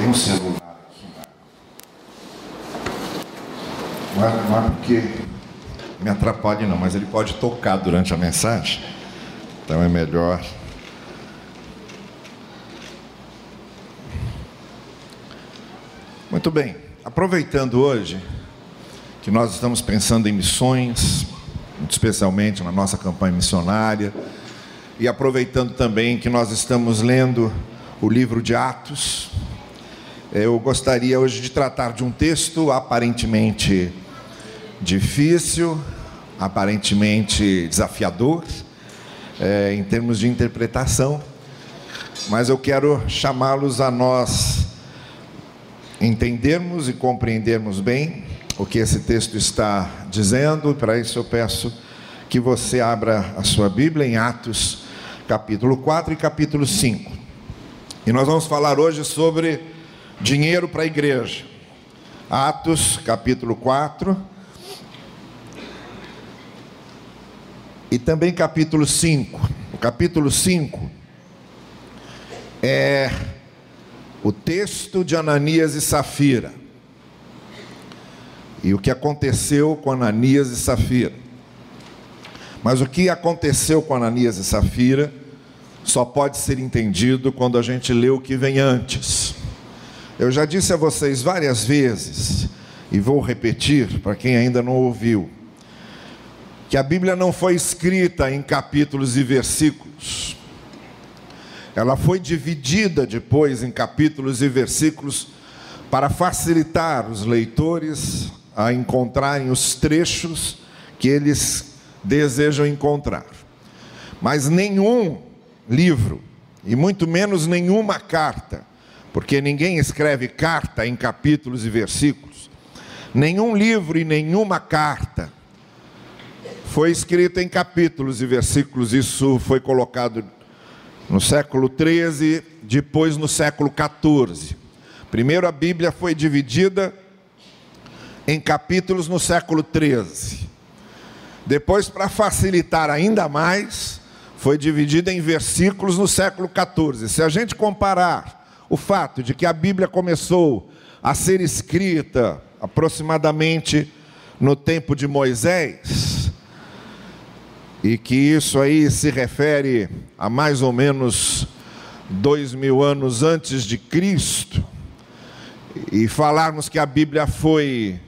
Tem um celular aqui. Né? Não é, não é porque me atrapalhe não, mas ele pode tocar durante a mensagem. Então é melhor. Muito bem. Aproveitando hoje que nós estamos pensando em missões, especialmente na nossa campanha missionária, e aproveitando também que nós estamos lendo o livro de Atos, eu gostaria hoje de tratar de um texto aparentemente difícil, aparentemente desafiador, é, em termos de interpretação, mas eu quero chamá-los a nós entendermos e compreendermos bem o que esse texto está dizendo. Para isso eu peço que você abra a sua Bíblia em Atos, capítulo 4 e capítulo 5. E nós vamos falar hoje sobre dinheiro para a igreja. Atos, capítulo 4. E também capítulo 5. O capítulo 5 é o texto de Ananias e Safira e o que aconteceu com Ananias e Safira. Mas o que aconteceu com Ananias e Safira só pode ser entendido quando a gente lê o que vem antes. Eu já disse a vocês várias vezes, e vou repetir para quem ainda não ouviu, que a Bíblia não foi escrita em capítulos e versículos. Ela foi dividida depois em capítulos e versículos para facilitar os leitores a encontrarem os trechos que eles desejam encontrar. Mas nenhum livro, e muito menos nenhuma carta, porque ninguém escreve carta em capítulos e versículos, nenhum livro e nenhuma carta foi escrita em capítulos e versículos, isso foi colocado no século 13, depois no século 14. Primeiro a Bíblia foi dividida em capítulos no século 13. Depois, para facilitar ainda mais, foi dividida em versículos no século 14. Se a gente comparar o fato de que a Bíblia começou a ser escrita aproximadamente no tempo de Moisés, e que isso aí se refere a mais ou menos dois mil anos antes de Cristo, e falarmos que a Bíblia foi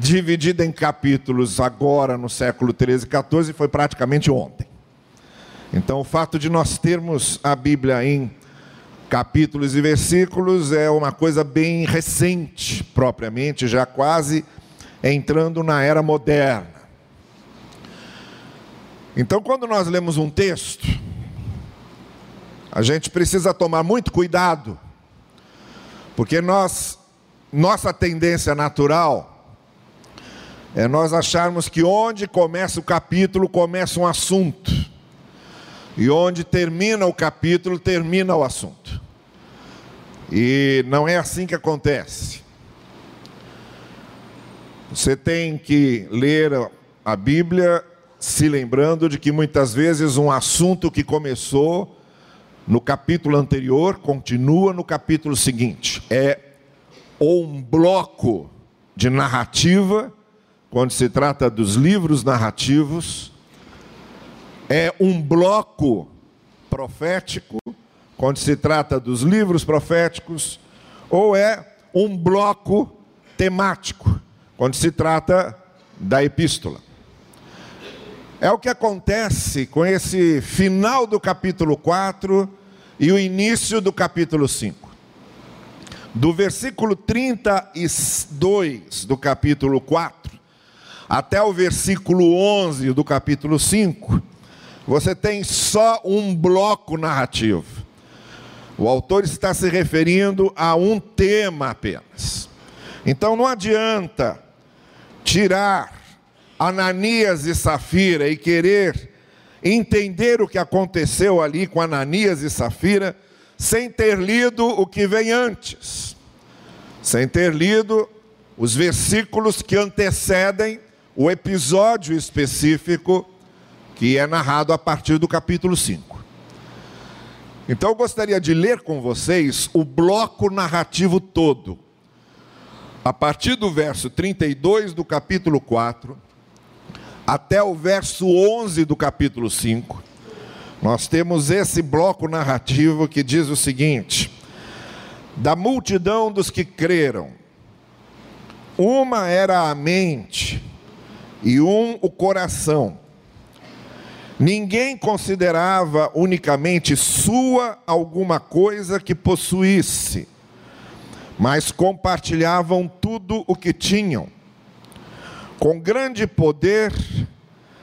dividida em capítulos agora no século 13 e 14 foi praticamente ontem. Então, o fato de nós termos a Bíblia em capítulos e versículos é uma coisa bem recente, propriamente, já quase entrando na era moderna. Então, quando nós lemos um texto, a gente precisa tomar muito cuidado, porque nós, nossa tendência natural é nós acharmos que onde começa o capítulo, começa um assunto, e onde termina o capítulo, termina o assunto. E não é assim que acontece. Você tem que ler a Bíblia se lembrando de que muitas vezes um assunto que começou no capítulo anterior continua no capítulo seguinte. É um bloco de narrativa quando se trata dos livros narrativos, é um bloco profético, quando se trata dos livros proféticos, ou é um bloco temático, quando se trata da epístola. É o que acontece com esse final do capítulo 4 e o início do capítulo 5. Do versículo 32 do capítulo 4 até o versículo 11 do capítulo 5, você tem só um bloco narrativo. O autor está se referindo a um tema apenas. Então não adianta tirar Ananias e Safira e querer entender o que aconteceu ali com Ananias e Safira sem ter lido o que vem antes, sem ter lido os versículos que antecedem o episódio específico que é narrado a partir do capítulo 5. Então eu gostaria de ler com vocês o bloco narrativo todo. A partir do verso 32 do capítulo 4 até o verso 11 do capítulo 5. Nós temos esse bloco narrativo que diz o seguinte: Da multidão dos que creram, uma era a mente e um o coração. Ninguém considerava unicamente sua alguma coisa que possuísse, mas compartilhavam tudo o que tinham. Com grande poder,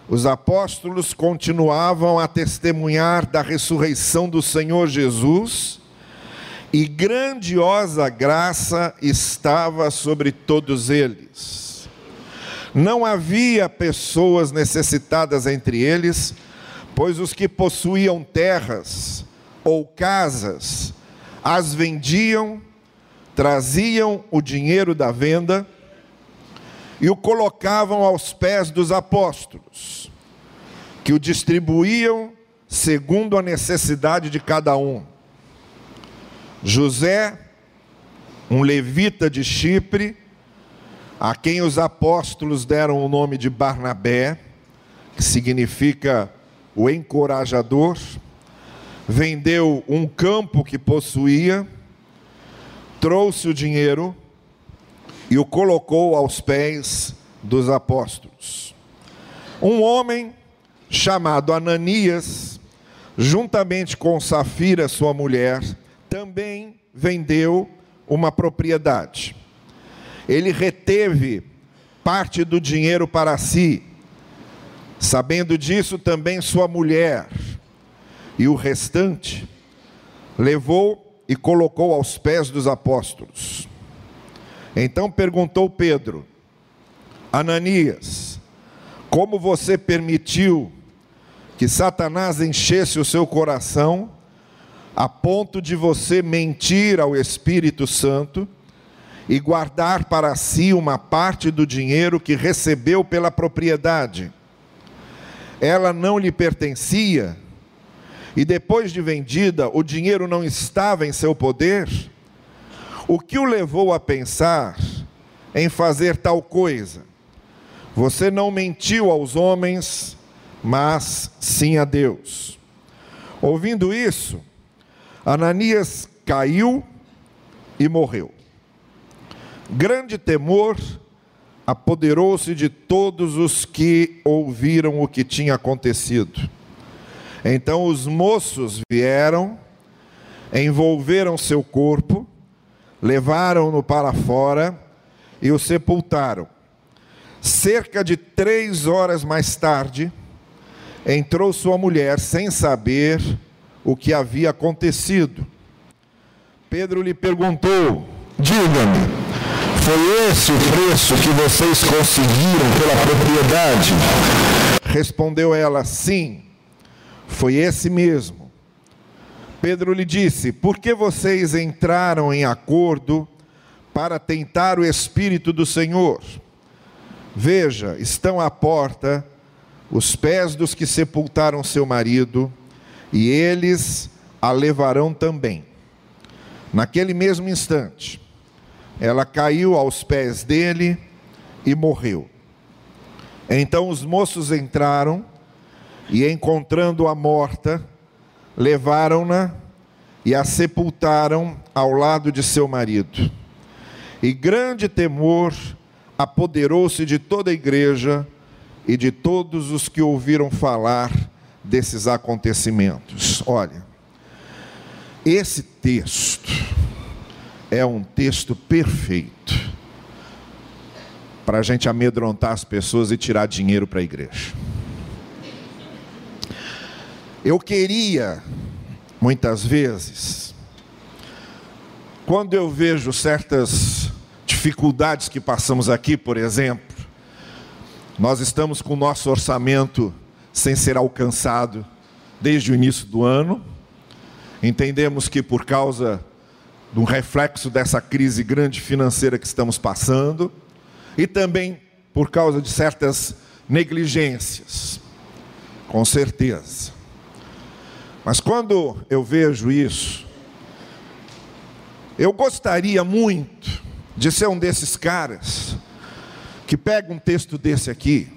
os apóstolos continuavam a testemunhar da ressurreição do Senhor Jesus, e grandiosa graça estava sobre todos eles. Não havia pessoas necessitadas entre eles, pois os que possuíam terras ou casas as vendiam, traziam o dinheiro da venda e o colocavam aos pés dos apóstolos, que o distribuíam segundo a necessidade de cada um. José, um levita de Chipre, a quem os apóstolos deram o nome de Barnabé, que significa o encorajador, vendeu um campo que possuía, trouxe o dinheiro e o colocou aos pés dos apóstolos. Um homem chamado Ananias, juntamente com Safira, sua mulher, também vendeu uma propriedade. Ele reteve parte do dinheiro para si Sabendo disso, também sua mulher e o restante levou e colocou aos pés dos apóstolos. Então perguntou Pedro: Ananias, como você permitiu que Satanás enchesse o seu coração a ponto de você mentir ao Espírito Santo e guardar para si uma parte do dinheiro que recebeu pela propriedade? Ela não lhe pertencia, e depois de vendida, o dinheiro não estava em seu poder, o que o levou a pensar em fazer tal coisa? Você não mentiu aos homens, mas sim a Deus. Ouvindo isso, Ananias caiu e morreu. Grande temor apoderou-se de todos os que ouviram o que tinha acontecido. Então os moços vieram, envolveram seu corpo, levaram-no para fora e o sepultaram. Cerca de três horas mais tarde, entrou sua mulher sem saber o que havia acontecido. Pedro lhe perguntou: Diga-me, foi esse o preço que vocês conseguiram pela propriedade? Respondeu ela: Sim, foi esse mesmo. Pedro lhe disse: Por que vocês entraram em acordo para tentar o Espírito do Senhor? Veja, estão à porta os pés dos que sepultaram seu marido, e eles a levarão também. Naquele mesmo instante, ela caiu aos pés dele e morreu. Então os moços entraram e, encontrando-a morta, levaram-na e a sepultaram ao lado de seu marido. E grande temor apoderou-se de toda a igreja e de todos os que ouviram falar desses acontecimentos. Olha, esse texto é um texto perfeito para a gente amedrontar as pessoas e tirar dinheiro para a igreja. Eu queria, muitas vezes, quando eu vejo certas dificuldades que passamos aqui, por exemplo, nós estamos com o nosso orçamento sem ser alcançado desde o início do ano, entendemos que por causa de um reflexo dessa crise grande financeira que estamos passando e também por causa de certas negligências, com certeza. Mas quando eu vejo isso, eu gostaria muito de ser um desses caras que pega um texto desse aqui,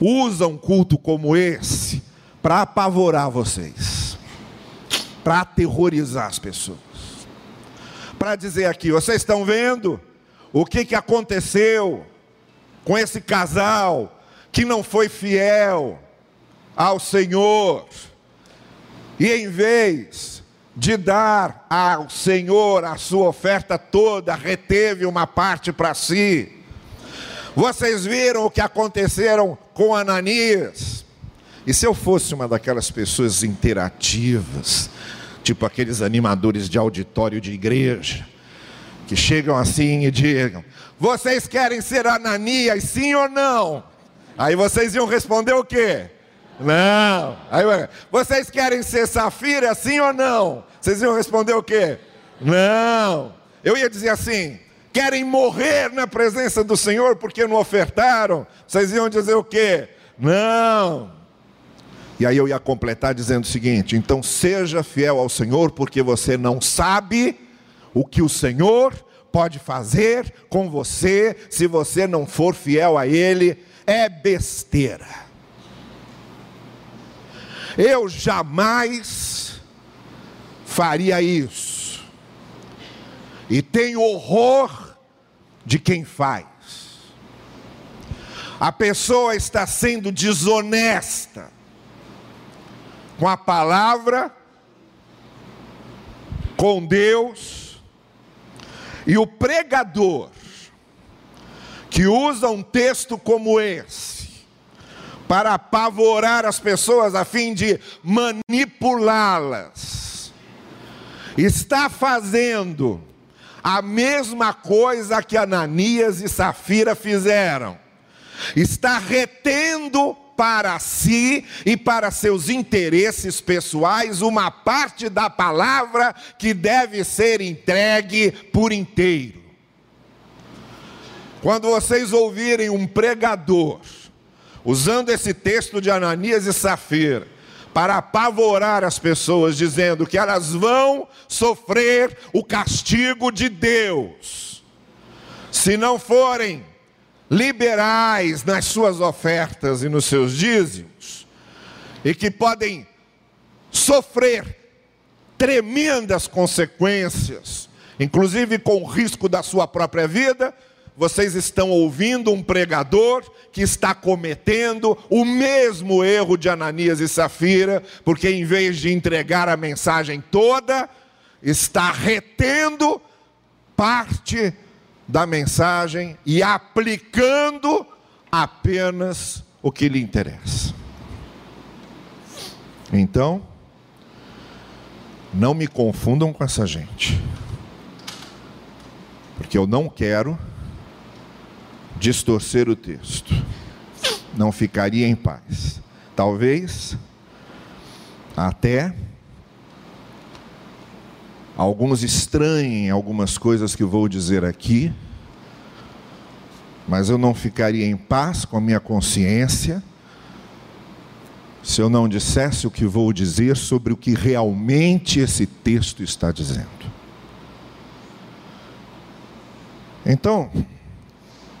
usa um culto como esse para apavorar vocês, para aterrorizar as pessoas, para dizer aqui: vocês estão vendo o que, que aconteceu com esse casal que não foi fiel ao Senhor, e em vez de dar ao Senhor a sua oferta toda, reteve uma parte para si. Vocês viram o que aconteceram com Ananias? E se eu fosse uma daquelas pessoas interativas, tipo aqueles animadores de auditório de igreja, que chegam assim e digam: Vocês querem ser Ananias, sim ou não? Aí vocês iam responder o quê? Não. Aí, vocês querem ser safira, sim ou não? Vocês iam responder o quê? Não. Eu ia dizer assim: querem morrer na presença do Senhor porque não ofertaram? Vocês iam dizer o quê? Não. E aí eu ia completar dizendo o seguinte: então seja fiel ao Senhor, porque você não sabe o que o Senhor pode fazer com você se você não for fiel a Ele, é besteira. Eu jamais faria isso. E tenho horror de quem faz. A pessoa está sendo desonesta com a palavra, com Deus, e o pregador que usa um texto como esse, para apavorar as pessoas a fim de manipulá-las. Está fazendo a mesma coisa que Ananias e Safira fizeram. Está retendo para si e para seus interesses pessoais uma parte da palavra que deve ser entregue por inteiro. Quando vocês ouvirem um pregador usando esse texto de Ananias e Safira, para apavorar as pessoas, dizendo que elas vão sofrer o castigo de Deus, se não forem liberais nas suas ofertas e nos seus dízimos, e que podem sofrer tremendas consequências, inclusive com o risco da sua própria vida, vocês estão ouvindo um pregador que está cometendo o mesmo erro de Ananias e Safira, porque em vez de entregar a mensagem toda, está retendo parte da mensagem e aplicando apenas o que lhe interessa. Então, não me confundam com essa gente, porque eu não quero distorcer o texto. Não ficaria em paz. Talvez até alguns estranhem algumas coisas que vou dizer aqui, mas eu não ficaria em paz com a minha consciência se eu não dissesse o que vou dizer sobre o que realmente esse texto está dizendo. Então,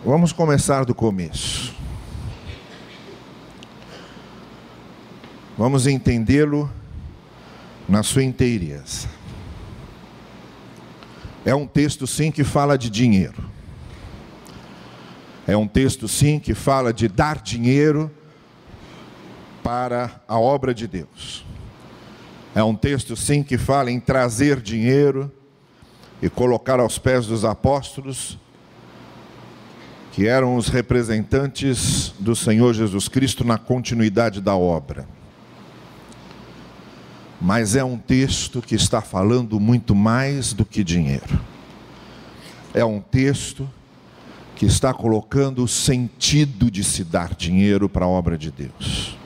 Vamos começar do começo. Vamos entendê-lo na sua inteireza. É um texto, sim, que fala de dinheiro. É um texto, sim, que fala de dar dinheiro para a obra de Deus. É um texto, sim, que fala em trazer dinheiro e colocar aos pés dos apóstolos que eram os representantes do Senhor Jesus Cristo na continuidade da obra. Mas é um texto que está falando muito mais do que dinheiro. É um texto que está colocando o sentido de se dar dinheiro para a obra de Deus.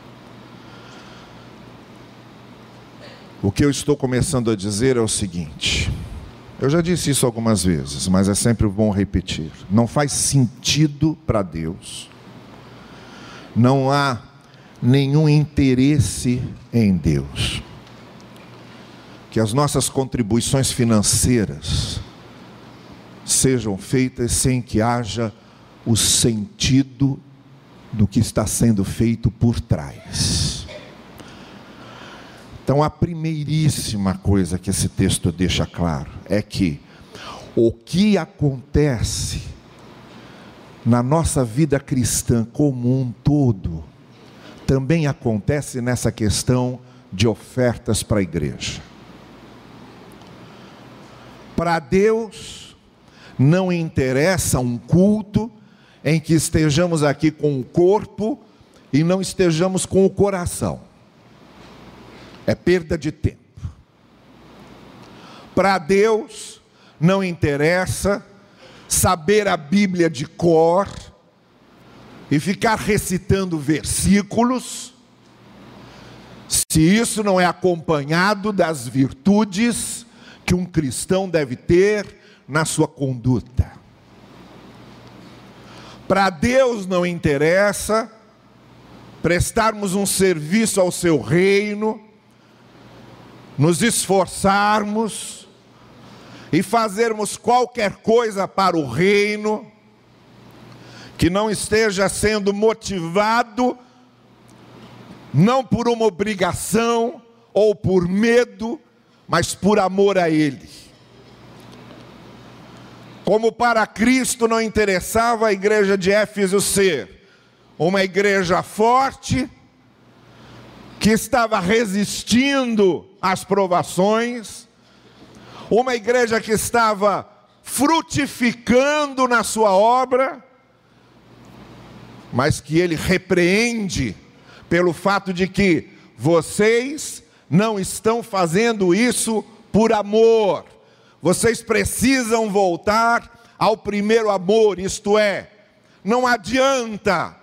O que eu estou começando a dizer é o seguinte: eu já disse isso algumas vezes, mas é sempre bom repetir. Não faz sentido para Deus. Não há nenhum interesse em Deus. Que as nossas contribuições financeiras sejam feitas sem que haja o sentido do que está sendo feito por trás. Então, a primeiríssima coisa que esse texto deixa claro é que o que acontece na nossa vida cristã como um todo também acontece nessa questão de ofertas para a igreja. Para Deus, não interessa um culto em que estejamos aqui com o corpo e não estejamos com o coração. É perda de tempo. Para Deus, não interessa saber a Bíblia de cor e ficar recitando versículos, se isso não é acompanhado das virtudes que um cristão deve ter na sua conduta. Para Deus não interessa prestarmos um serviço ao seu reino, nos esforçarmos e fazermos qualquer coisa para o reino que não esteja sendo motivado não por uma obrigação ou por medo, mas por amor a Ele. Como para Cristo não interessava a igreja de Éfeso ser uma igreja forte, que estava resistindo às provações, uma igreja que estava frutificando na sua obra, mas que ele repreende pelo fato de que vocês não estão fazendo isso por amor, vocês precisam voltar ao primeiro amor, isto é, não adianta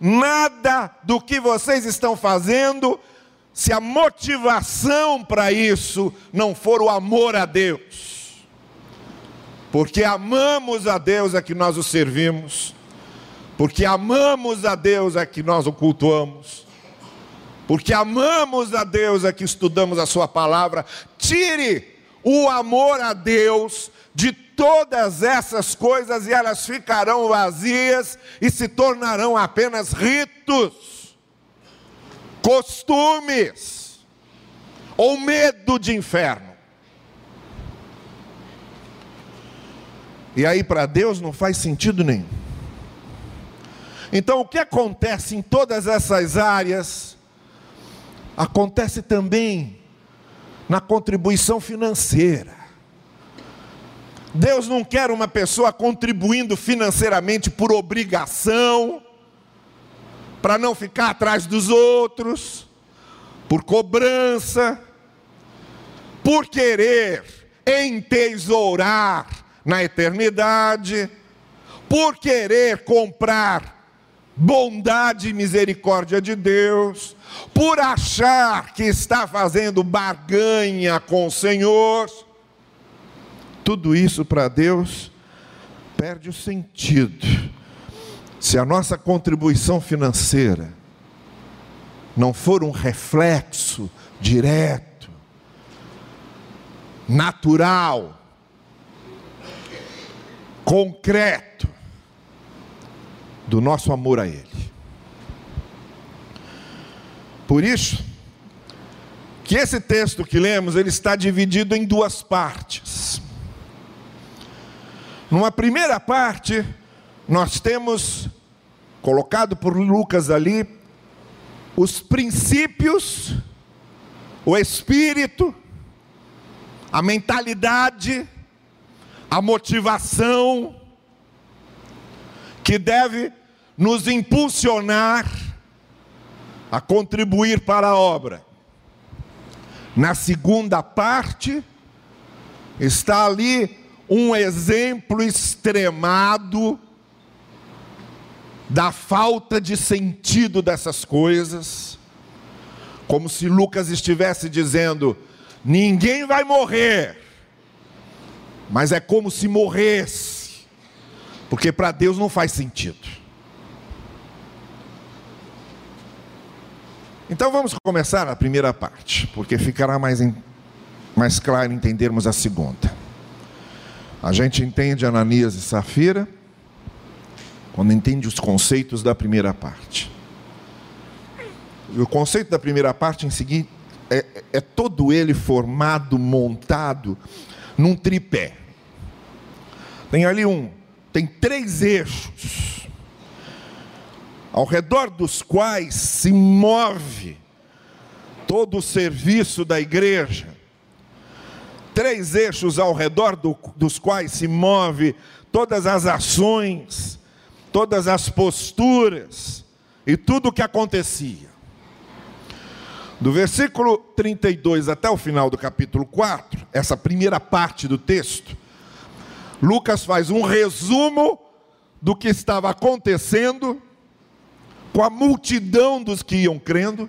nada do que vocês estão fazendo se a motivação para isso não for o amor a Deus. Porque amamos a Deus é que nós o servimos, porque amamos a Deus é que nós o cultuamos, porque amamos a Deus que estudamos a Sua palavra. Tire o amor a Deus de todas essas coisas e elas ficarão vazias e se tornarão apenas ritos, costumes ou medo de inferno. E aí para Deus não faz sentido nenhum. Então o que acontece em todas essas áreas acontece também na contribuição financeira. Deus não quer uma pessoa contribuindo financeiramente por obrigação, para não ficar atrás dos outros, por cobrança, por querer entesourar na eternidade, por querer comprar bondade e misericórdia de Deus, por achar que está fazendo barganha com o Senhor. Tudo isso para Deus perde o sentido. Se a nossa contribuição financeira não for um reflexo direto, natural, concreto, do nosso amor a Ele. Por isso, que esse texto que lemos, ele está dividido em duas partes. Numa primeira parte, nós temos colocado por Lucas ali os princípios, o espírito, a mentalidade, a motivação que deve nos impulsionar a contribuir para a obra. Na segunda parte, está ali um exemplo extremado da falta de sentido dessas coisas, como se Lucas estivesse dizendo: ninguém vai morrer, mas é como se morresse, porque para Deus não faz sentido. Então vamos começar a primeira parte, porque ficará mais mais claro entendermos a segunda. A gente entende Ananias e Safira quando entende os conceitos da primeira parte. E o conceito da primeira parte em seguida é, é todo ele formado, montado num tripé. Tem ali um, tem três eixos, ao redor dos quais se move todo o serviço da igreja. Três eixos ao redor do, dos quais se move todas as ações, todas as posturas e tudo o que acontecia. Do versículo 32 até o final do capítulo 4, essa primeira parte do texto, Lucas faz um resumo do que estava acontecendo com a multidão dos que iam crendo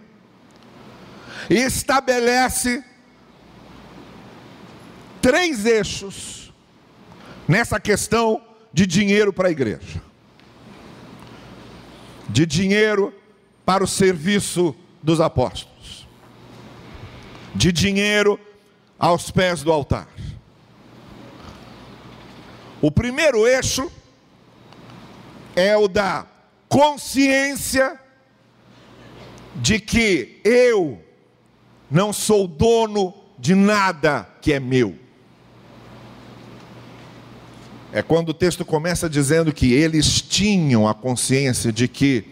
e estabelece três eixos nessa questão de dinheiro para a igreja. De dinheiro para o serviço dos apóstolos de dinheiro aos pés do altar. O primeiro eixo é o da consciência de que eu não sou dono de nada que é meu. É quando o texto começa dizendo que eles tinham a consciência de que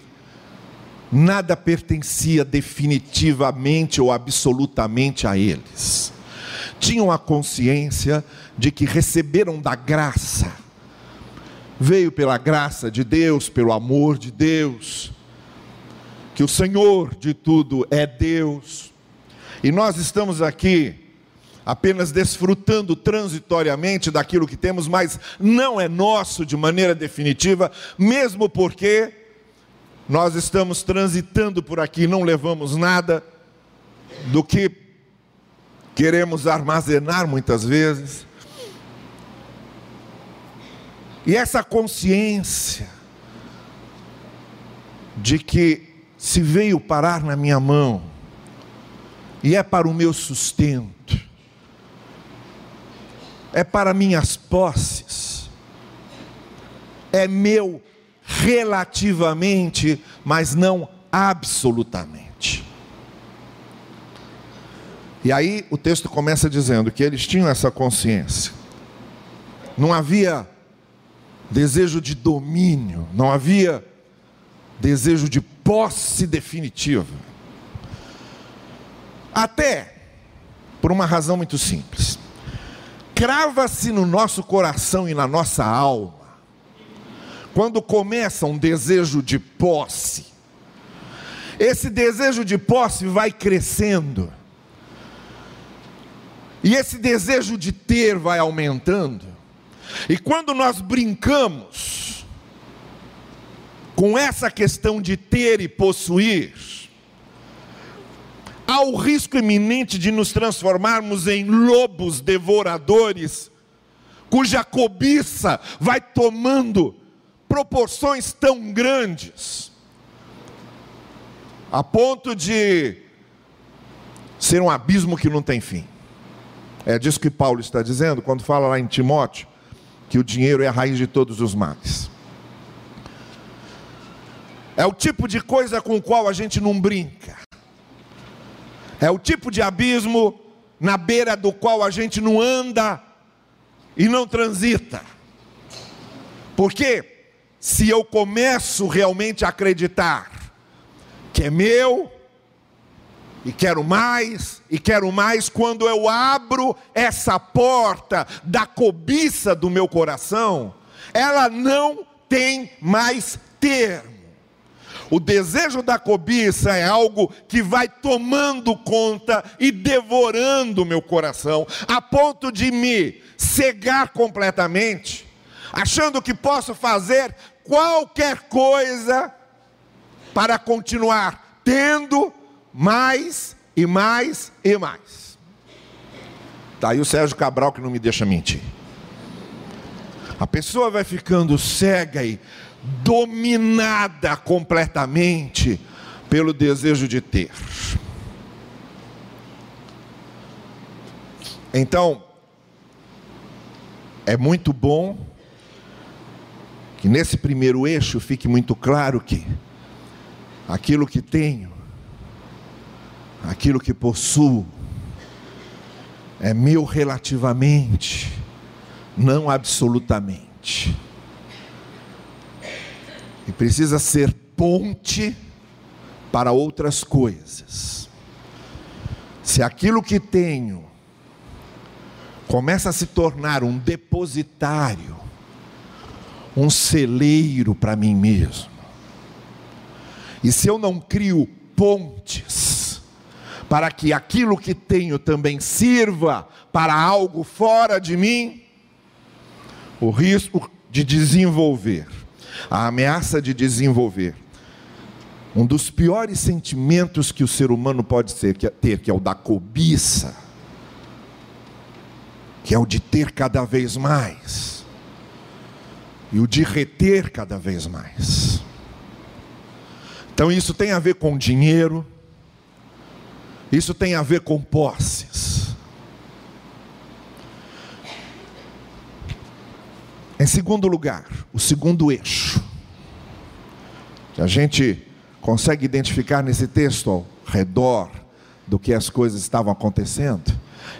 nada pertencia definitivamente ou absolutamente a eles. Tinham a consciência de que receberam da graça, veio pela graça de Deus, pelo amor de Deus, que o Senhor de tudo é Deus, e nós estamos aqui apenas desfrutando transitoriamente daquilo que temos, mas não é nosso de maneira definitiva, mesmo porque nós estamos transitando por aqui, não levamos nada do que queremos armazenar muitas vezes. E essa consciência de que se veio parar na minha mão e é para o meu sustento, é para minhas posses, é meu relativamente, mas não absolutamente. E aí o texto começa dizendo que eles tinham essa consciência. Não havia desejo de domínio, não havia desejo de posse definitiva. Até por uma razão muito simples. Crava-se no nosso coração e na nossa alma quando começa um desejo de posse, esse desejo de posse vai crescendo, e esse desejo de ter vai aumentando, e quando nós brincamos com essa questão de ter e possuir, há o risco iminente de nos transformarmos em lobos devoradores, cuja cobiça vai tomando proporções tão grandes, a ponto de ser um abismo que não tem fim. É disso que Paulo está dizendo quando fala lá em Timóteo que o dinheiro é a raiz de todos os males. É o tipo de coisa com o qual a gente não brinca. É o tipo de abismo na beira do qual a gente não anda e não transita. Por quê? se eu começo realmente a acreditar que é meu, e quero mais, e quero mais, quando eu abro essa porta da cobiça do meu coração, ela não tem mais termo. O desejo da cobiça é algo que vai tomando conta e devorando o meu coração, a ponto de me cegar completamente, achando que posso fazer qualquer coisa para continuar tendo mais e mais e mais. Está aí o Sérgio Cabral que não me deixa mentir. A pessoa vai ficando cega e dominada completamente pelo desejo de ter. Então, é muito bom que nesse primeiro eixo fique muito claro que aquilo que tenho, aquilo que possuo, é meu relativamente, não absolutamente. E precisa ser ponte para outras coisas. Se aquilo que tenho começa a se tornar um depositário, um celeiro para mim mesmo, e se eu não crio pontes para que aquilo que tenho também sirva para algo fora de mim, o risco de desenvolver, a ameaça de desenvolver um dos piores sentimentos que o ser humano pode ter, que é o da cobiça, que é o de ter cada vez mais, e o de reter cada vez mais. Então isso tem a ver com dinheiro, isso tem a ver com posses. Em segundo lugar, o segundo eixo, que a gente consegue identificar nesse texto ao redor do que as coisas estavam acontecendo,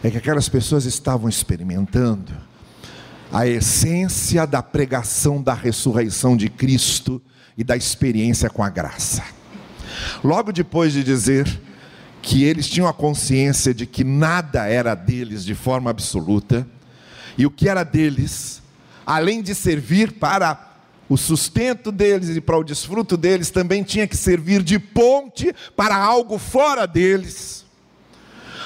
é que aquelas pessoas estavam experimentando a essência da pregação da ressurreição de Cristo e da experiência com a graça. Logo depois de dizer que eles tinham a consciência de que nada era deles de forma absoluta, e o que era deles, além de servir para o sustento deles e para o desfruto deles também tinha que servir de ponte para algo fora deles.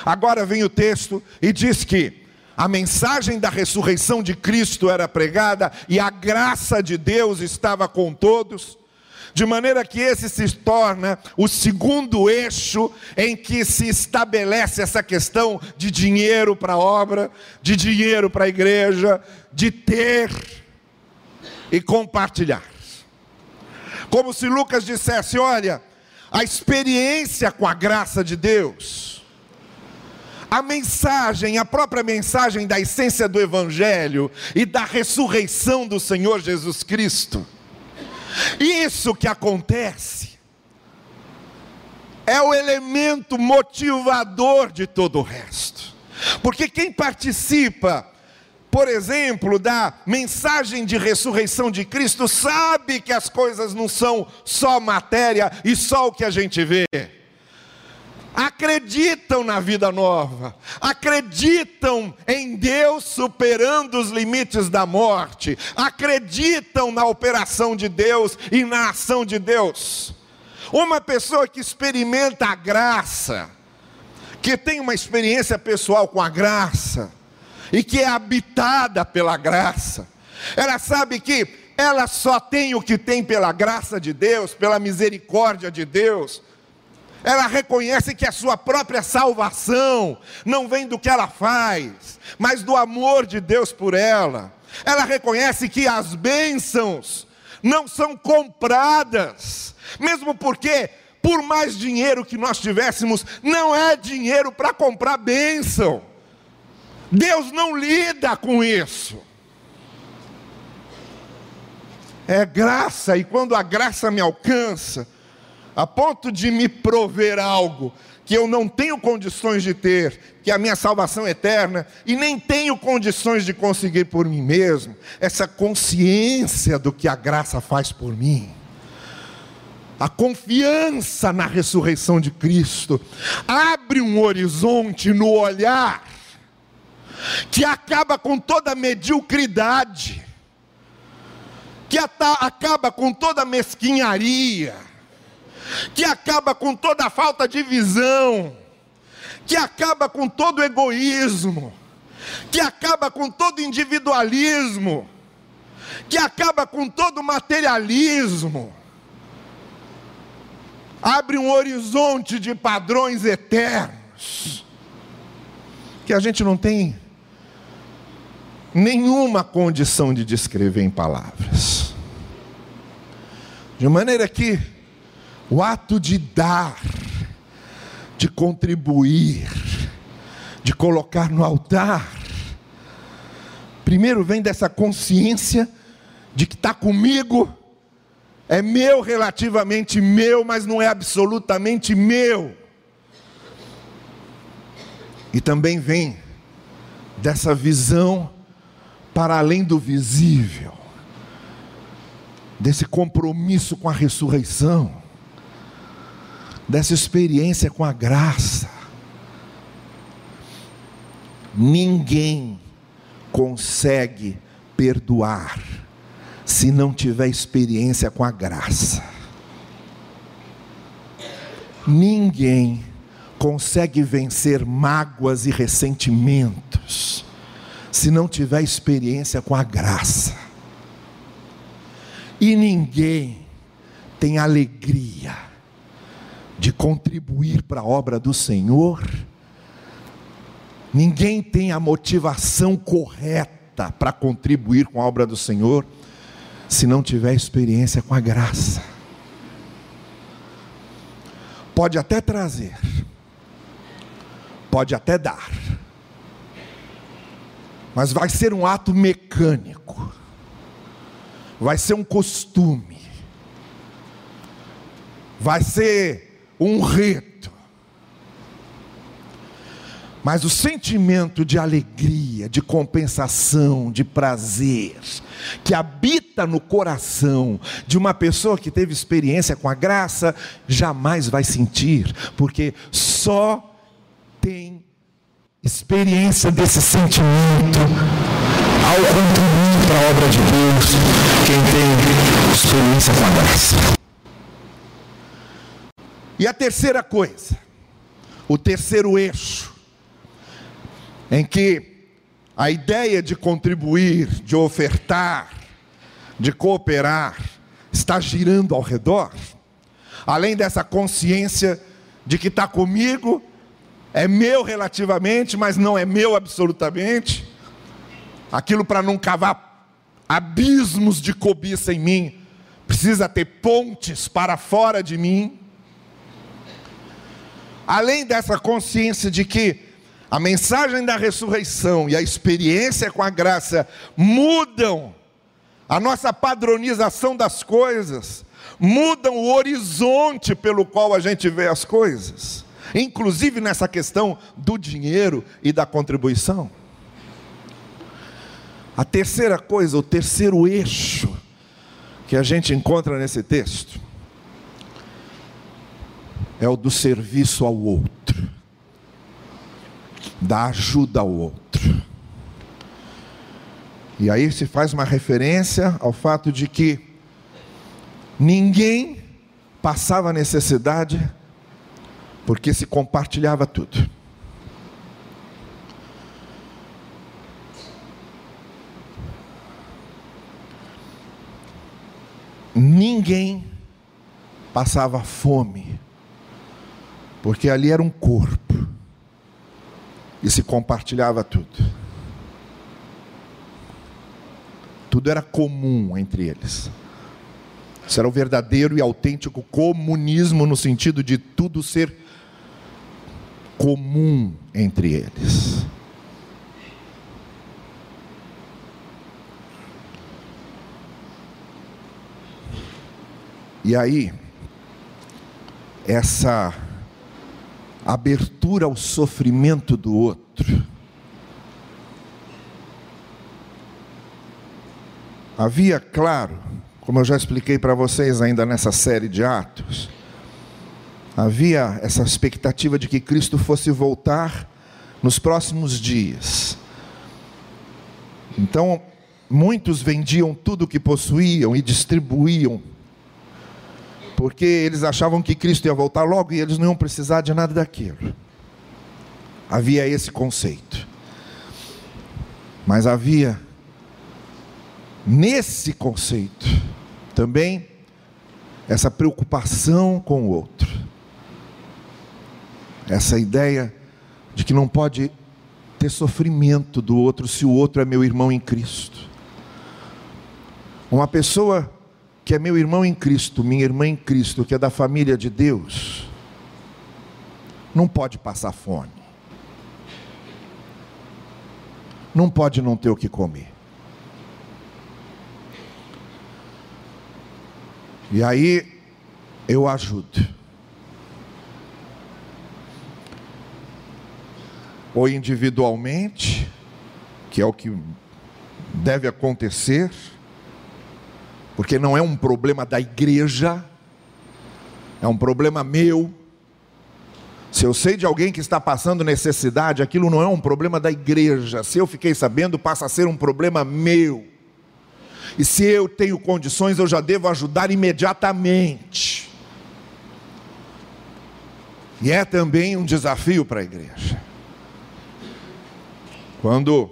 Agora vem o texto e diz que a mensagem da ressurreição de Cristo era pregada e a graça de Deus estava com todos, de maneira que esse se torna o segundo eixo em que se estabelece essa questão de dinheiro para a obra, de dinheiro para a igreja, de ter e compartilhar. Como se Lucas dissesse: olha, a experiência com a graça de Deus, a mensagem, a própria mensagem da essência do Evangelho e da ressurreição do Senhor Jesus Cristo, isso que acontece, é o elemento motivador de todo o resto, porque quem participa por exemplo, da mensagem de ressurreição de Cristo, sabe que as coisas não são só matéria e só o que a gente vê. Acreditam na vida nova, acreditam em Deus superando os limites da morte, acreditam na operação de Deus e na ação de Deus. Uma pessoa que experimenta a graça, que tem uma experiência pessoal com a graça, e que é habitada pela graça. Ela sabe que ela só tem o que tem pela graça de Deus, pela misericórdia de Deus. Ela reconhece que a sua própria salvação não vem do que ela faz, mas do amor de Deus por ela. Ela reconhece que as bênçãos não são compradas, mesmo porque, por mais dinheiro que nós tivéssemos, não é dinheiro para comprar bênção. Deus não lida com isso. É graça, e quando a graça me alcança, a ponto de me prover algo que eu não tenho condições de ter, que é a minha salvação eterna, e nem tenho condições de conseguir por mim mesmo, essa consciência do que a graça faz por mim, a confiança na ressurreição de Cristo, abre um horizonte no olhar que acaba com toda mediocridade, que acaba com toda mesquinharia, que acaba com toda falta de visão, que acaba com todo egoísmo, que acaba com todo individualismo, que acaba com todo materialismo. Abre um horizonte de padrões eternos que a gente não tem nenhuma condição de descrever em palavras. De maneira que o ato de dar, de contribuir, de colocar no altar. Primeiro vem dessa consciência de que está comigo, é meu relativamente meu, mas não é absolutamente meu. E também vem dessa visão para além do visível, desse compromisso com a ressurreição, dessa experiência com a graça. Ninguém consegue perdoar se não tiver experiência com a graça. Ninguém consegue vencer mágoas e ressentimentos se não tiver experiência com a graça. E ninguém tem alegria de contribuir para a obra do Senhor, ninguém tem a motivação correta para contribuir com a obra do Senhor, se não tiver experiência com a graça. Pode até trazer, pode até dar, mas vai ser um ato mecânico, vai ser um costume, vai ser um rito. Mas o sentimento de alegria, de compensação, de prazer, que habita no coração de uma pessoa que teve experiência com a graça, jamais vai sentir, porque só tem experiência desse sentimento ao contribuir para a obra de Deus, quem tem experiência com a graça. E a terceira coisa, o terceiro eixo, em que a ideia de contribuir, de ofertar, de cooperar, está girando ao redor, além dessa consciência de que está comigo é meu relativamente, mas não é meu absolutamente. Aquilo para não cavar abismos de cobiça em mim, precisa ter pontes para fora de mim. Além dessa consciência de que a mensagem da ressurreição e a experiência com a graça mudam a nossa padronização das coisas, mudam o horizonte pelo qual a gente vê as coisas inclusive nessa questão do dinheiro e da contribuição. A terceira coisa, o terceiro eixo que a gente encontra nesse texto é o do serviço ao outro, da ajuda ao outro. E aí se faz uma referência ao fato de que ninguém passava necessidade porque se compartilhava tudo. Ninguém passava fome, porque ali era um corpo e se compartilhava tudo. Tudo era comum entre eles. Isso era o verdadeiro e autêntico comunismo, no sentido de tudo ser comum entre eles. E aí, essa abertura ao sofrimento do outro, havia, claro, como eu já expliquei para vocês ainda nessa série de Atos, Havia essa expectativa de que Cristo fosse voltar nos próximos dias. Então, muitos vendiam tudo o que possuíam e distribuíam, porque eles achavam que Cristo ia voltar logo e eles não iam precisar de nada daquilo. Havia esse conceito. Mas havia, nesse conceito, também essa preocupação com o outro essa ideia de que não pode ter sofrimento do outro se o outro é meu irmão em Cristo. Uma pessoa que é meu irmão em Cristo, minha irmã em Cristo, que é da família de Deus, não pode passar fome. não pode não ter o que comer. E aí eu ajudo. Ou individualmente, que é o que deve acontecer, porque não é um problema da igreja, é um problema meu. Se eu sei de alguém que está passando necessidade, aquilo não é um problema da igreja. Se eu fiquei sabendo, passa a ser um problema meu. E se eu tenho condições, eu já devo ajudar imediatamente. E é também um desafio para a igreja. Quando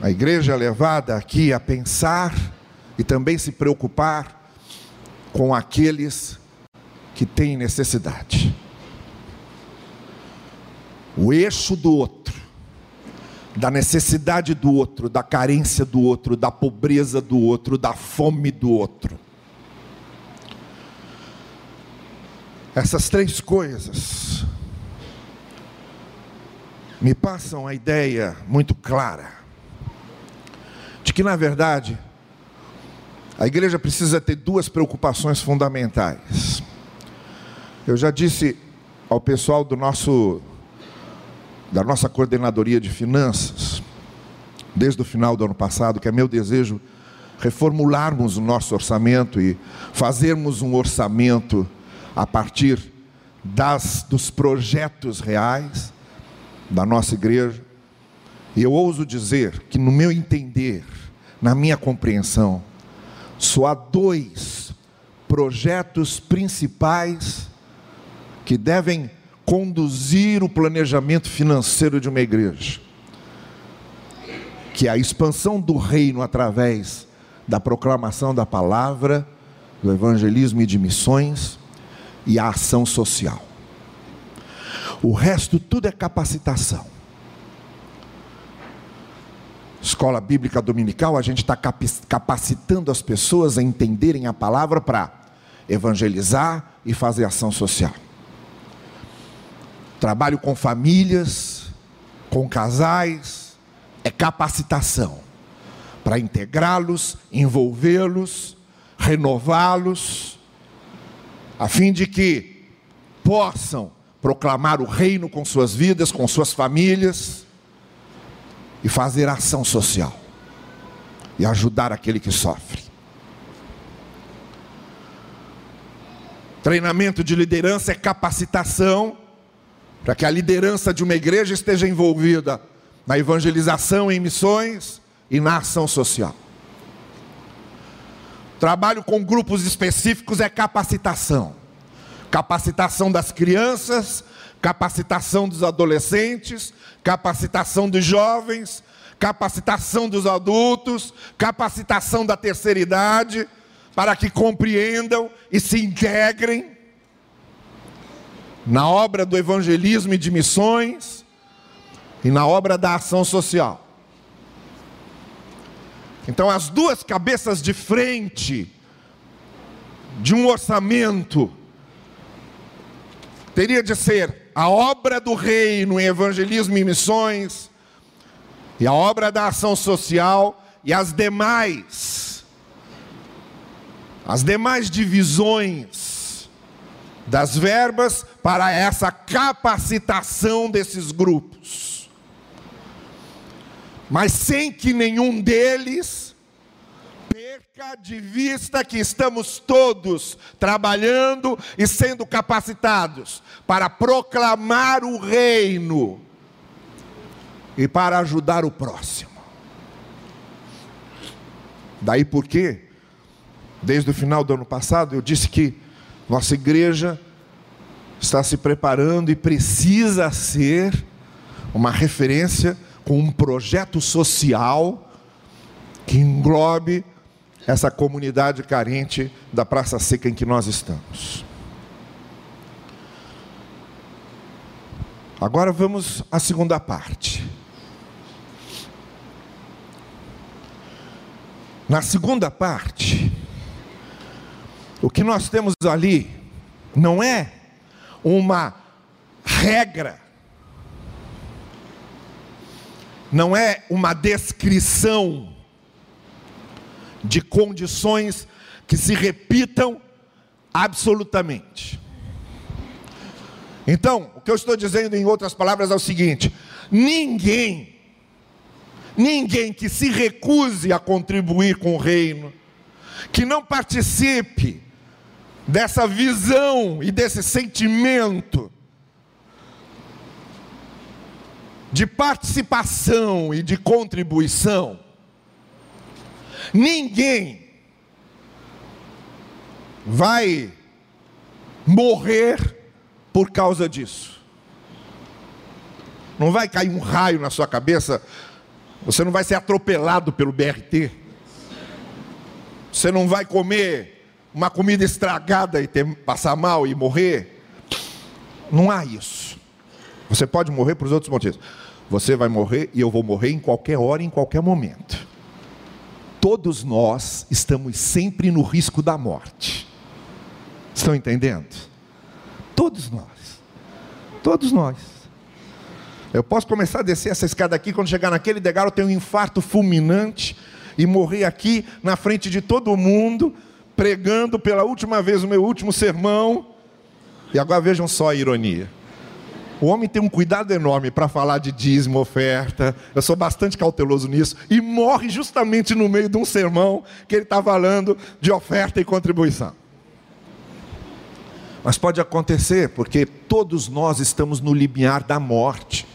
a igreja é levada aqui a pensar e também se preocupar com aqueles que têm necessidade. O eixo do outro, da necessidade do outro, da carência do outro, da pobreza do outro, da fome do outro. Essas três coisas me passam a ideia muito clara de que, na verdade, a igreja precisa ter duas preocupações fundamentais. Eu já disse ao pessoal do nosso da nossa coordenadoria de finanças, desde o final do ano passado, que é meu desejo reformularmos o nosso orçamento e fazermos um orçamento a partir das dos projetos reais da nossa igreja. E eu ouso dizer que no meu entender, na minha compreensão, só há dois projetos principais que devem conduzir o planejamento financeiro de uma igreja, que é a expansão do reino através da proclamação da palavra, do evangelismo e de missões e a ação social. O resto tudo é capacitação. Escola Bíblica Dominical, a gente está capacitando as pessoas a entenderem a palavra para evangelizar e fazer ação social. Trabalho com famílias, com casais, é capacitação para integrá-los, envolvê-los, renová-los, a fim de que possam proclamar o reino com suas vidas, com suas famílias e fazer ação social e ajudar aquele que sofre. Treinamento de liderança é capacitação para que a liderança de uma igreja esteja envolvida na evangelização em missões e na ação social. Trabalho com grupos específicos é capacitação. Capacitação das crianças, capacitação dos adolescentes, capacitação dos jovens, capacitação dos adultos, capacitação da terceira idade, para que compreendam e se integrem na obra do evangelismo e de missões e na obra da ação social. Então, as duas cabeças de frente de um orçamento teria de ser a obra do reino em evangelismo e missões e a obra da ação social e as demais as demais divisões das verbas para essa capacitação desses grupos. Mas sem que nenhum deles perca de vista que estamos todos trabalhando e sendo capacitados para proclamar o reino e para ajudar o próximo. Daí porque, desde o final do ano passado, eu disse que nossa igreja está se preparando e precisa ser uma referência com um projeto social que englobe essa comunidade carente da Praça Seca em que nós estamos. Agora vamos à segunda parte. Na segunda parte, o que nós temos ali não é uma regra, não é uma descrição de condições que se repitam absolutamente. Então, o que eu estou dizendo em outras palavras é o seguinte: ninguém, ninguém que se recuse a contribuir com o reino, que não participe dessa visão e desse sentimento de participação e de contribuição, ninguém vai morrer por causa disso. Não vai cair um raio na sua cabeça, você não vai ser atropelado pelo BRT, você não vai comer uma comida estragada e ter, passar mal e morrer. Não há isso. Você pode morrer por outros motivos. Você vai morrer e eu vou morrer em qualquer hora, em qualquer momento. Todos nós estamos sempre no risco da morte. Estão entendendo? Todos nós. Todos nós. Eu posso começar a descer essa escada aqui, quando chegar naquele degrau, eu tenho um infarto fulminante e morrer aqui na frente de todo mundo, pregando pela última vez o meu último sermão. E agora vejam só a ironia. O homem tem um cuidado enorme para falar de dízimo, oferta. Eu sou bastante cauteloso nisso. E morre justamente no meio de um sermão que ele está falando de oferta e contribuição. Mas pode acontecer, porque todos nós estamos no limiar da morte.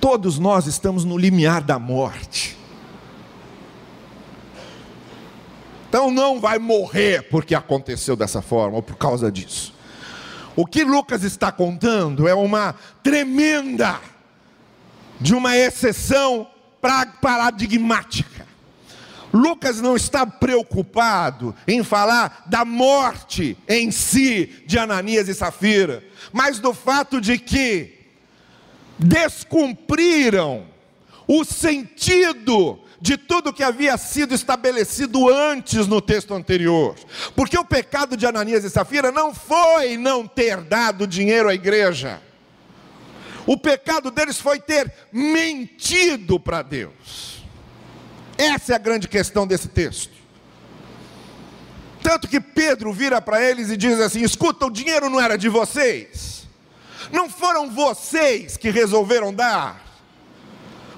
Todos nós estamos no limiar da morte. Então não vai morrer porque aconteceu dessa forma ou por causa disso. O que Lucas está contando é uma tremenda, de uma exceção paradigmática. Lucas não está preocupado em falar da morte em si de Ananias e Safira, mas do fato de que descumpriram o sentido de tudo que havia sido estabelecido antes no texto anterior. Porque o pecado de Ananias e Safira não foi não ter dado dinheiro à igreja. O pecado deles foi ter mentido para Deus. Essa é a grande questão desse texto. Tanto que Pedro vira para eles e diz assim: escuta, o dinheiro não era de vocês, não foram vocês que resolveram dar,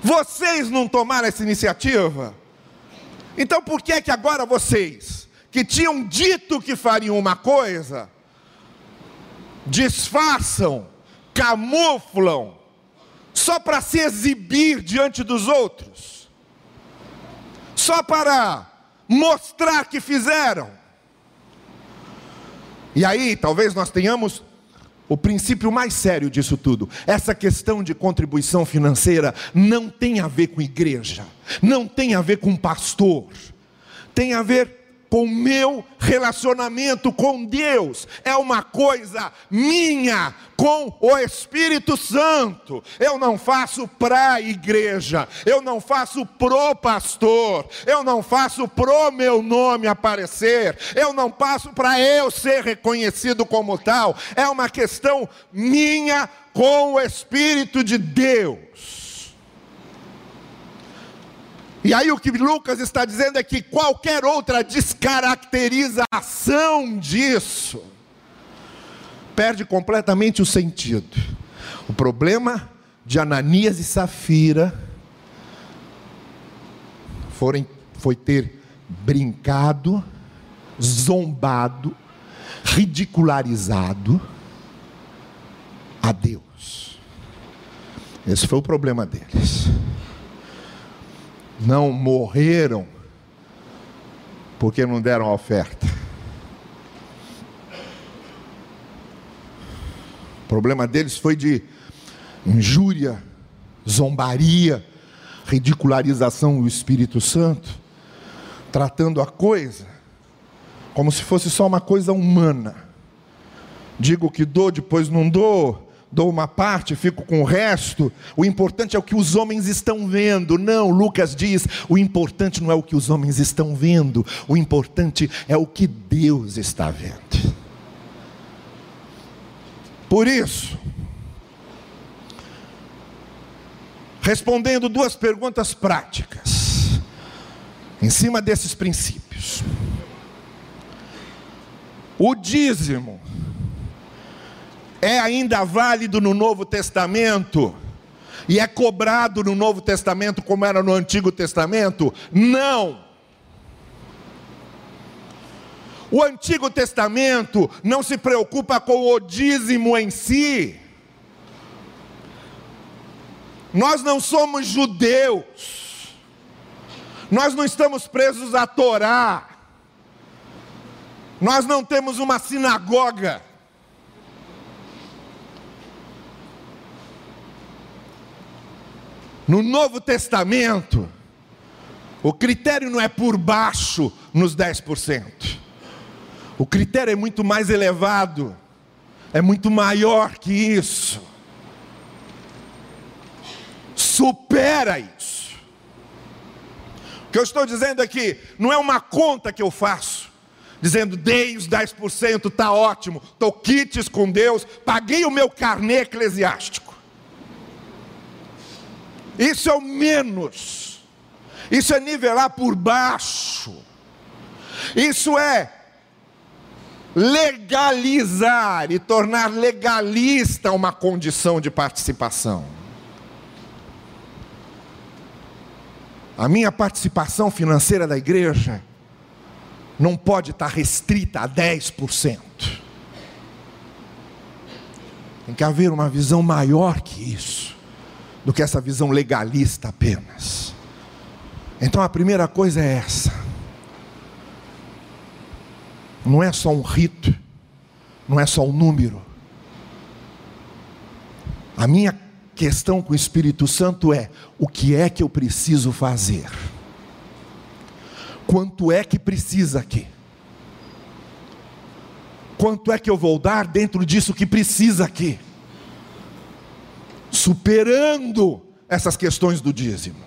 vocês não tomaram essa iniciativa? Então por que é que agora vocês, que tinham dito que fariam uma coisa, disfarçam, camuflam, só para se exibir diante dos outros? Só para mostrar que fizeram? E aí, talvez nós tenhamos o princípio mais sério disso tudo, essa questão de contribuição financeira não tem a ver com igreja, não tem a ver com pastor, tem a ver com meu relacionamento com Deus, é uma coisa minha com o Espírito Santo. Eu não faço para a igreja, eu não faço pro pastor, eu não faço pro meu nome aparecer, eu não passo para eu ser reconhecido como tal. É uma questão minha com o Espírito de Deus. E aí o que Lucas está dizendo é que qualquer outra descaracterização disso perde completamente o sentido. O problema de Ananias e Safira forem, foi ter brincado, zombado, ridicularizado a Deus. Esse foi o problema deles não morreram porque não deram a oferta. O problema deles foi de injúria, zombaria, ridicularização do Espírito Santo, tratando a coisa como se fosse só uma coisa humana. Digo que dou, depois não dou, dou uma parte, fico com o resto. O importante é o que os homens estão vendo. Não, Lucas diz: o importante não é o que os homens estão vendo, o importante é o que Deus está vendo. Por isso, respondendo duas perguntas práticas, em cima desses princípios. O dízimo é ainda válido no Novo Testamento? E é cobrado no Novo Testamento como era no Antigo Testamento? Não. O Antigo Testamento não se preocupa com o dízimo em si. Nós não somos judeus. Nós não estamos presos à Torá. Nós não temos uma sinagoga. No Novo Testamento, o critério não é por baixo nos 10%. O critério é muito mais elevado, é muito maior que isso. Supera isso. O que eu estou dizendo aqui não é uma conta que eu faço, dizendo dei os 10%, está ótimo, estou quites com Deus, paguei o meu carnê eclesiástico. Isso é o menos, isso é nivelar por baixo, isso é legalizar e tornar legalista uma condição de participação. A minha participação financeira da igreja não pode estar restrita a 10%. Tem que haver uma visão maior que isso, do que essa visão legalista apenas. Então a primeira coisa é essa não é só um rito, não é só um número. A minha questão com o Espírito Santo é: o que é que eu preciso fazer? Quanto é que precisa aqui? Quanto é que eu vou dar dentro disso que precisa aqui? Superando essas questões do dízimo.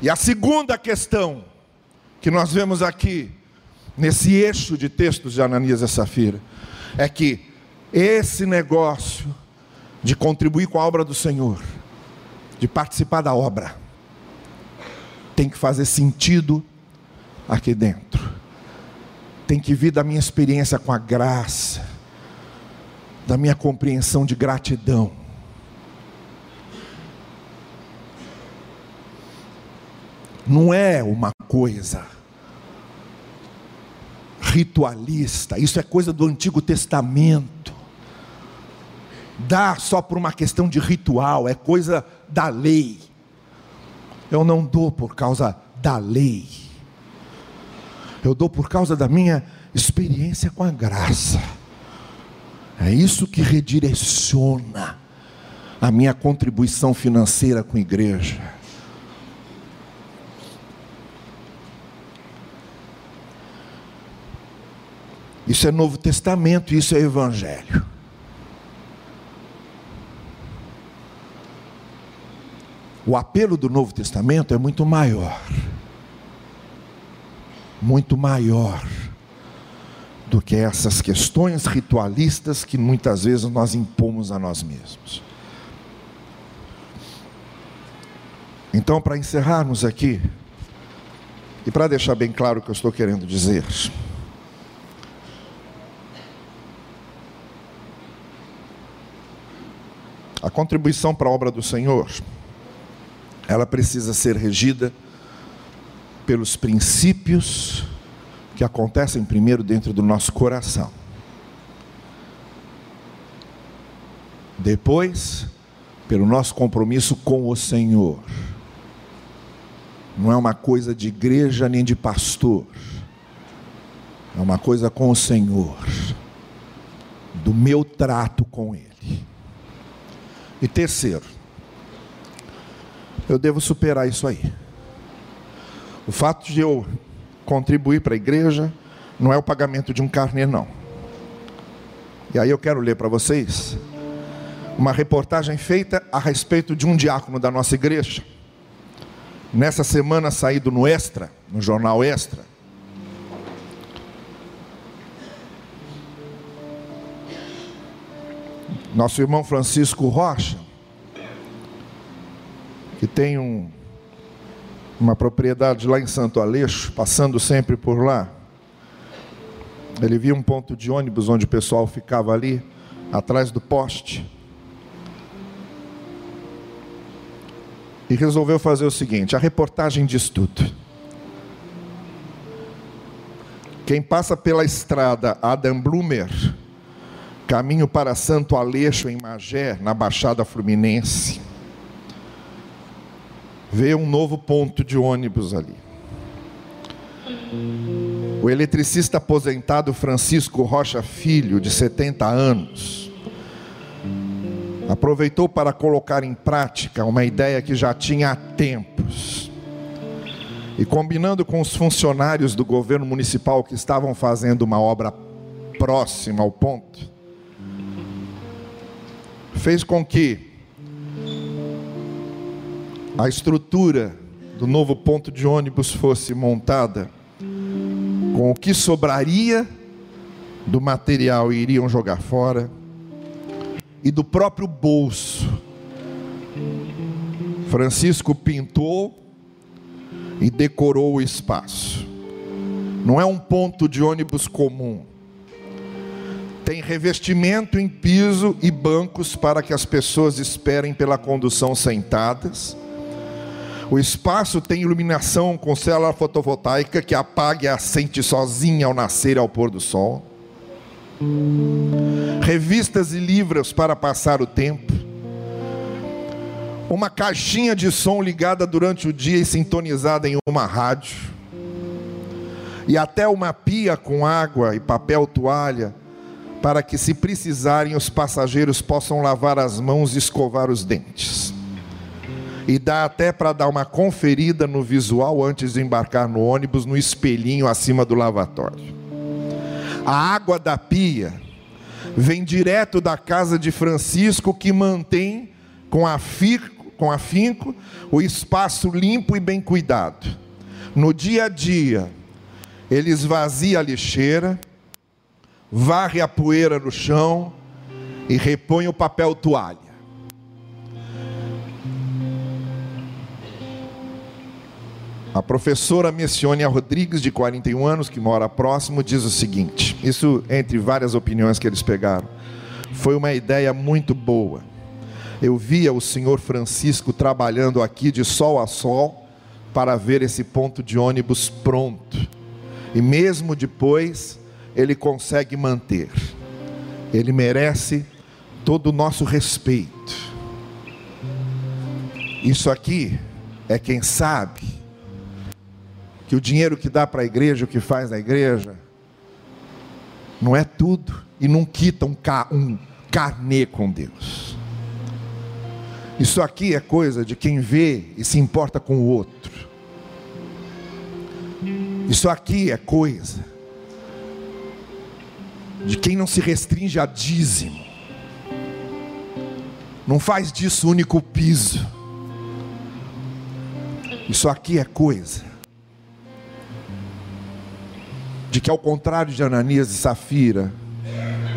E a segunda questão que nós vemos aqui, nesse eixo de textos de Ananias e Safira, é que esse negócio de contribuir com a obra do Senhor, de participar da obra, tem que fazer sentido aqui dentro, tem que vir da minha experiência com a graça, da minha compreensão de gratidão. Não é uma coisa ritualista, isso é coisa do Antigo Testamento. Dá só por uma questão de ritual, é coisa da lei. Eu não dou por causa da lei, eu dou por causa da minha experiência com a graça. É isso que redireciona a minha contribuição financeira com a igreja. Isso é Novo Testamento, isso é Evangelho. O apelo do Novo Testamento é muito maior. Muito maior do que essas questões ritualistas que muitas vezes nós impomos a nós mesmos. Então, para encerrarmos aqui, e para deixar bem claro o que eu estou querendo dizer, A contribuição para a obra do Senhor, ela precisa ser regida pelos princípios que acontecem primeiro dentro do nosso coração. Depois, pelo nosso compromisso com o Senhor. Não é uma coisa de igreja nem de pastor. É uma coisa com o Senhor. Do meu trato com Ele. E terceiro, eu devo superar isso aí. O fato de eu contribuir para a igreja não é o pagamento de um carnê, não. E aí eu quero ler para vocês uma reportagem feita a respeito de um diácono da nossa igreja. Nessa semana saído no Extra, no jornal Extra. Nosso irmão Francisco Rocha, que tem um, uma propriedade lá em Santo Aleixo, passando sempre por lá. Ele via um ponto de ônibus onde o pessoal ficava ali, atrás do poste. E resolveu fazer o seguinte: a reportagem diz tudo. Quem passa pela estrada Adam Blumer, caminho para Santo Aleixo, em Magé, na Baixada Fluminense, vê um novo ponto de ônibus ali. O eletricista aposentado Francisco Rocha Filho, de 70 anos, aproveitou para colocar em prática uma ideia que já tinha há tempos. E combinando com os funcionários do governo municipal que estavam fazendo uma obra próxima ao ponto, fez com que a estrutura do novo ponto de ônibus fosse montada com o que sobraria do material iriam jogar fora e do próprio bolso. Francisco pintou e decorou o espaço. Não é um ponto de ônibus comum. Tem revestimento em piso e bancos para que as pessoas esperem pela condução sentadas. O espaço tem iluminação com célula fotovoltaica que apaga e acende sozinha ao nascer e ao pôr do sol. Revistas e livros para passar o tempo. Uma caixinha de som ligada durante o dia e sintonizada em uma rádio. E até uma pia com água e papel toalha para que, se precisarem, os passageiros possam lavar as mãos e escovar os dentes. E dá até para dar uma conferida no visual antes de embarcar no ônibus, no espelhinho acima do lavatório. A água da pia vem direto da casa de Francisco, que mantém com afinco, com afinco o espaço limpo e bem cuidado. No dia a dia, ele esvazia a lixeira, varre a poeira no chão e repõe o papel toalha. A professora Messiônia Rodrigues, de 41 anos, que mora próximo, diz o seguinte: isso entre várias opiniões que eles pegaram. Foi uma ideia muito boa. Eu via o senhor Francisco trabalhando aqui de sol a sol para ver esse ponto de ônibus pronto. E mesmo depois, ele consegue manter. Ele merece todo o nosso respeito. Isso aqui é quem sabe que o dinheiro que dá para a igreja, o que faz na igreja, não é tudo e não quita um, ca, um carnê com Deus. Isso aqui é coisa de quem vê e se importa com o outro. Isso aqui é coisa de quem não se restringe a dízimo, não faz disso único piso. Isso aqui é coisa de que, ao contrário de Ananias e Safira,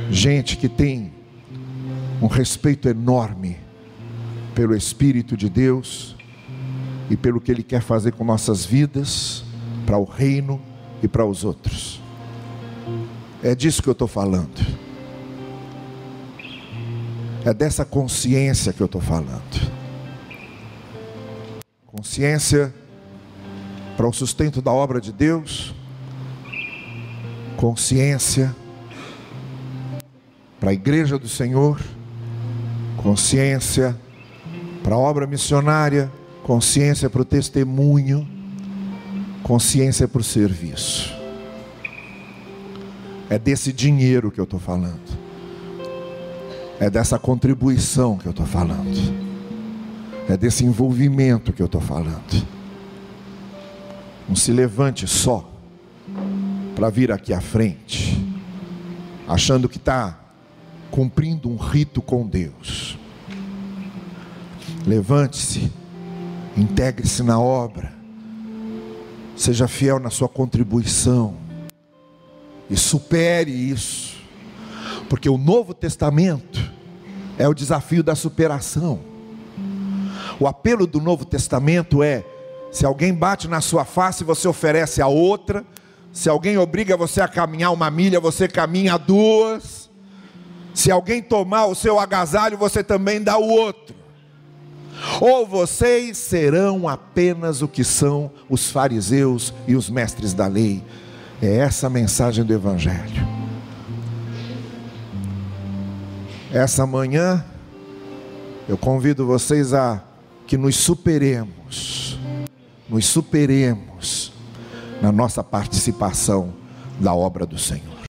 gente que tem um respeito enorme pelo Espírito de Deus e pelo que Ele quer fazer com nossas vidas, para o reino e para os outros. É disso que eu estou falando. É dessa consciência que eu estou falando. Consciência para o sustento da obra de Deus, consciência para a igreja do Senhor, consciência para a obra missionária, consciência para o testemunho, consciência para o serviço. É desse dinheiro que eu estou falando. É dessa contribuição que eu estou falando. É desse envolvimento que eu estou falando. Não se levante só para vir aqui à frente, achando que está cumprindo um rito com Deus. Levante-se, integre-se na obra, seja fiel na sua contribuição e supere isso, porque o Novo Testamento É o desafio da superação. O apelo do Novo Testamento é: se alguém bate na sua face, você oferece a outra. Se alguém obriga você a caminhar uma milha, você caminha duas. Se alguém tomar o seu agasalho, você também dá o outro. Ou vocês serão apenas o que são os fariseus e os mestres da lei. É essa a mensagem do Evangelho. Essa manhã, eu convido vocês a que nos superemos, nos superemos na nossa participação da obra do Senhor.